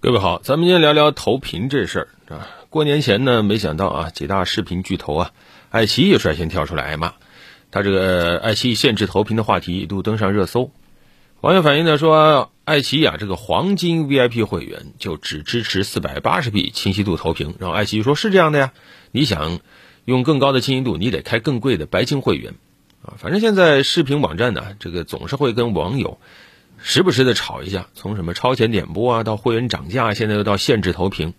各位好，咱们今天聊聊投屏这事儿啊。过年前呢，没想到啊，几大视频巨头啊，爱奇艺率先跳出来挨骂。他这个爱奇艺限制投屏的话题一度登上热搜。网友反映呢说，爱奇艺啊，这个黄金 VIP 会员就只支持四百八十 P 清晰度投屏。然后爱奇艺说是这样的呀，你想用更高的清晰度，你得开更贵的白金会员啊。反正现在视频网站呢，这个总是会跟网友。时不时的吵一下，从什么超前点播啊，到会员涨价，现在又到限制投屏。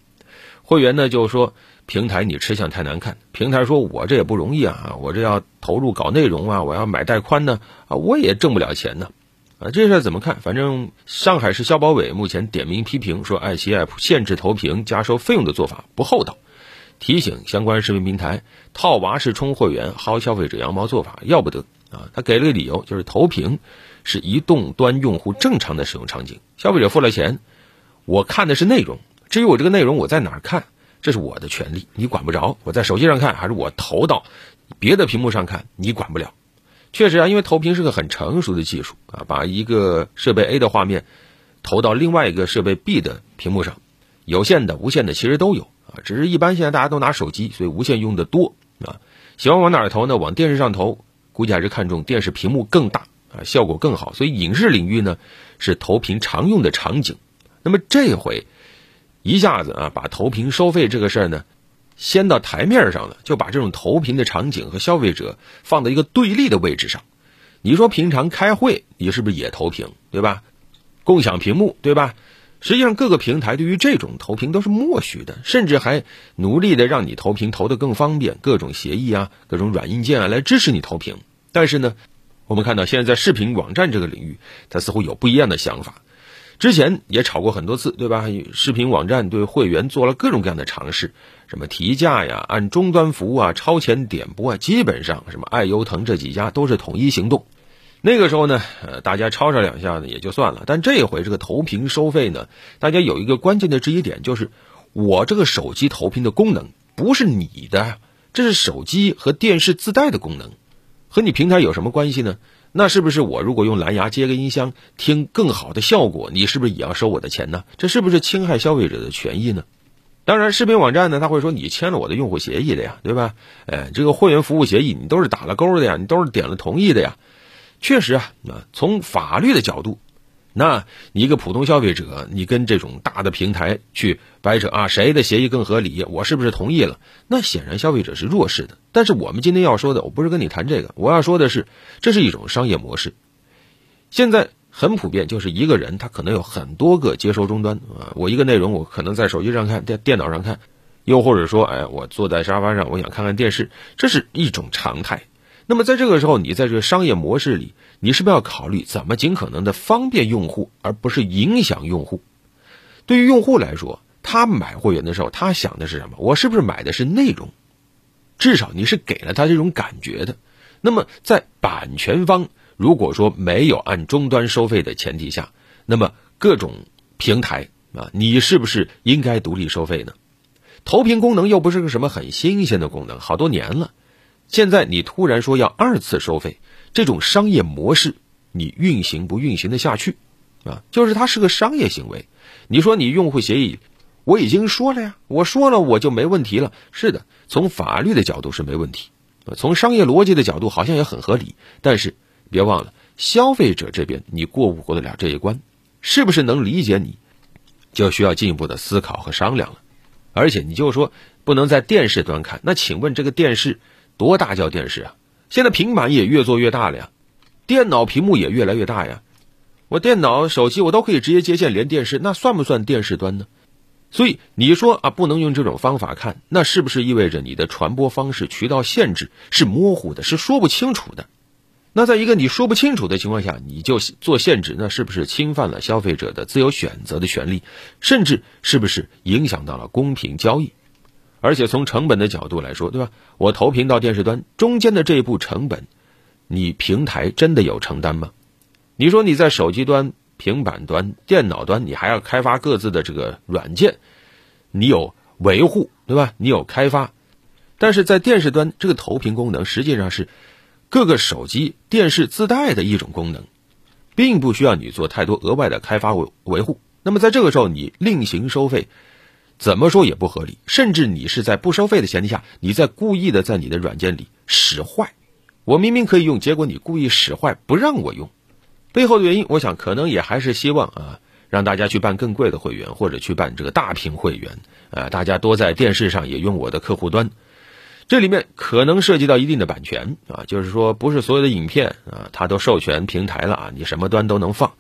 会员呢就说平台你吃相太难看，平台说我这也不容易啊，我这要投入搞内容啊，我要买带宽呢啊，我也挣不了钱呢啊，这事怎么看？反正上海市消保委目前点名批评说，爱奇艺限制投屏加收费用的做法不厚道，提醒相关视频平台套娃式充会员薅消费者羊毛做法要不得啊。他给了个理由，就是投屏。是移动端用户正常的使用场景，消费者付了钱，我看的是内容。至于我这个内容我在哪儿看，这是我的权利，你管不着。我在手机上看，还是我投到别的屏幕上看，你管不了。确实啊，因为投屏是个很成熟的技术啊，把一个设备 A 的画面投到另外一个设备 B 的屏幕上，有线的、无线的其实都有啊，只是一般现在大家都拿手机，所以无线用的多啊。喜欢往哪儿投呢？往电视上投，估计还是看重电视屏幕更大。啊，效果更好，所以影视领域呢是投屏常用的场景。那么这回一下子啊，把投屏收费这个事儿呢掀到台面上了，就把这种投屏的场景和消费者放在一个对立的位置上。你说平常开会，你是不是也投屏，对吧？共享屏幕，对吧？实际上各个平台对于这种投屏都是默许的，甚至还努力的让你投屏投得更方便，各种协议啊，各种软硬件啊来支持你投屏。但是呢？我们看到，现在在视频网站这个领域，它似乎有不一样的想法。之前也吵过很多次，对吧？视频网站对会员做了各种各样的尝试，什么提价呀、按终端服务啊、超前点播啊，基本上什么爱优腾这几家都是统一行动。那个时候呢，呃，大家吵吵两下呢也就算了。但这一回这个投屏收费呢，大家有一个关键的质疑点，就是我这个手机投屏的功能不是你的，这是手机和电视自带的功能。和你平台有什么关系呢？那是不是我如果用蓝牙接个音箱听更好的效果，你是不是也要收我的钱呢？这是不是侵害消费者的权益呢？当然，视频网站呢，他会说你签了我的用户协议的呀，对吧？哎，这个会员服务协议你都是打了勾的呀，你都是点了同意的呀。确实啊，啊，从法律的角度。那你一个普通消费者，你跟这种大的平台去掰扯啊，谁的协议更合理？我是不是同意了？那显然消费者是弱势的。但是我们今天要说的，我不是跟你谈这个，我要说的是，这是一种商业模式。现在很普遍，就是一个人他可能有很多个接收终端啊，我一个内容我可能在手机上看，电电脑上看，又或者说，哎，我坐在沙发上，我想看看电视，这是一种常态。那么在这个时候，你在这个商业模式里，你是不是要考虑怎么尽可能的方便用户，而不是影响用户？对于用户来说，他买会员的时候，他想的是什么？我是不是买的是内容？至少你是给了他这种感觉的。那么在版权方如果说没有按终端收费的前提下，那么各种平台啊，你是不是应该独立收费呢？投屏功能又不是个什么很新鲜的功能，好多年了。现在你突然说要二次收费，这种商业模式你运行不运行得下去？啊，就是它是个商业行为。你说你用户协议，我已经说了呀，我说了我就没问题了。是的，从法律的角度是没问题，从商业逻辑的角度好像也很合理。但是别忘了，消费者这边你过不过得了这一关？是不是能理解你？就需要进一步的思考和商量了。而且你就说不能在电视端看，那请问这个电视？多大叫电视啊？现在平板也越做越大了呀，电脑屏幕也越来越大呀。我电脑、手机我都可以直接接线连电视，那算不算电视端呢？所以你说啊，不能用这种方法看，那是不是意味着你的传播方式、渠道限制是模糊的，是说不清楚的？那在一个你说不清楚的情况下，你就做限制，那是不是侵犯了消费者的自由选择的权利？甚至是不是影响到了公平交易？而且从成本的角度来说，对吧？我投屏到电视端中间的这一步成本，你平台真的有承担吗？你说你在手机端、平板端、电脑端，你还要开发各自的这个软件，你有维护，对吧？你有开发，但是在电视端，这个投屏功能实际上是各个手机、电视自带的一种功能，并不需要你做太多额外的开发维维护那么在这个时候你另行收费，怎么说也不合理，甚至你是在不收费的前提下，你在故意的在你的软件里使坏。我明明可以用，结果你故意使坏不让我用，背后的原因，我想可能也还是希望啊，让大家去办更贵的会员，或者去办这个大屏会员，啊，大家多在电视上也用我的客户端。这里面可能涉及到一定的版权啊，就是说不是所有的影片啊，它都授权平台了啊，你什么端都能放。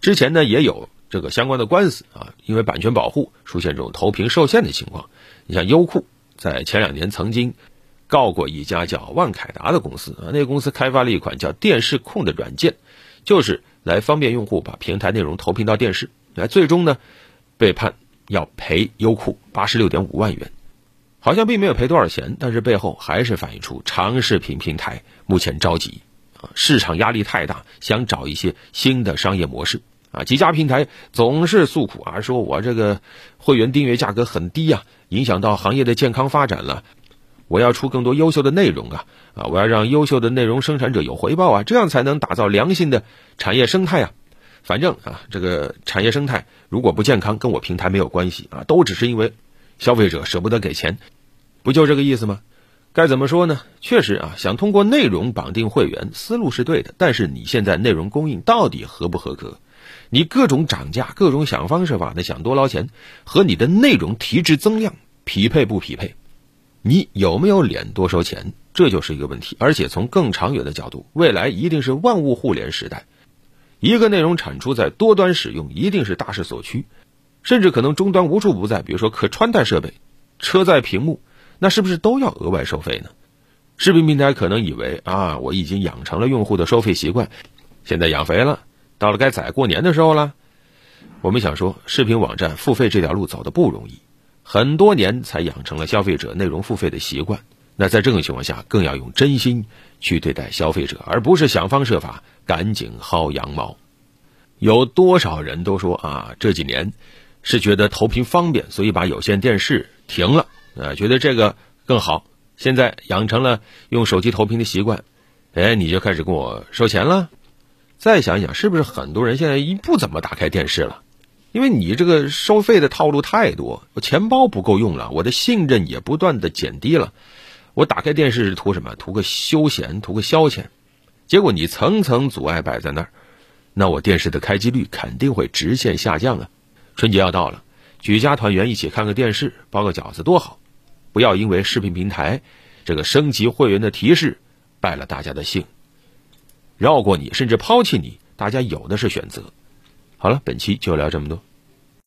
之前呢也有这个相关的官司啊，因为版权保护出现这种投屏受限的情况。你像优酷在前两年曾经。告过一家叫万凯达的公司啊，那个公司开发了一款叫电视控的软件，就是来方便用户把平台内容投屏到电视。来，最终呢，被判要赔优酷八十六点五万元，好像并没有赔多少钱，但是背后还是反映出长视频平台目前着急啊，市场压力太大，想找一些新的商业模式啊。几家平台总是诉苦啊，说我这个会员订阅价格很低呀，影响到行业的健康发展了。我要出更多优秀的内容啊啊！我要让优秀的内容生产者有回报啊，这样才能打造良性的产业生态啊。反正啊，这个产业生态如果不健康，跟我平台没有关系啊，都只是因为消费者舍不得给钱，不就这个意思吗？该怎么说呢？确实啊，想通过内容绑定会员，思路是对的，但是你现在内容供应到底合不合格？你各种涨价，各种想方设法的想多捞钱，和你的内容提质增量匹配不匹配？你有没有脸多收钱？这就是一个问题。而且从更长远的角度，未来一定是万物互联时代，一个内容产出在多端使用，一定是大势所趋，甚至可能终端无处不在。比如说可穿戴设备、车载屏幕，那是不是都要额外收费呢？视频平台可能以为啊，我已经养成了用户的收费习惯，现在养肥了，到了该宰过年的时候了。我们想说，视频网站付费这条路走的不容易。很多年才养成了消费者内容付费的习惯，那在这种情况下，更要用真心去对待消费者，而不是想方设法赶紧薅羊毛。有多少人都说啊，这几年是觉得投屏方便，所以把有线电视停了，啊，觉得这个更好。现在养成了用手机投屏的习惯，哎，你就开始跟我收钱了。再想想，是不是很多人现在一不怎么打开电视了？因为你这个收费的套路太多，我钱包不够用了，我的信任也不断的减低了。我打开电视是图什么？图个休闲，图个消遣。结果你层层阻碍摆在那儿，那我电视的开机率肯定会直线下降啊！春节要到了，举家团圆一起看个电视，包个饺子多好。不要因为视频平台这个升级会员的提示败了大家的兴，绕过你甚至抛弃你，大家有的是选择。好了，本期就聊这么多。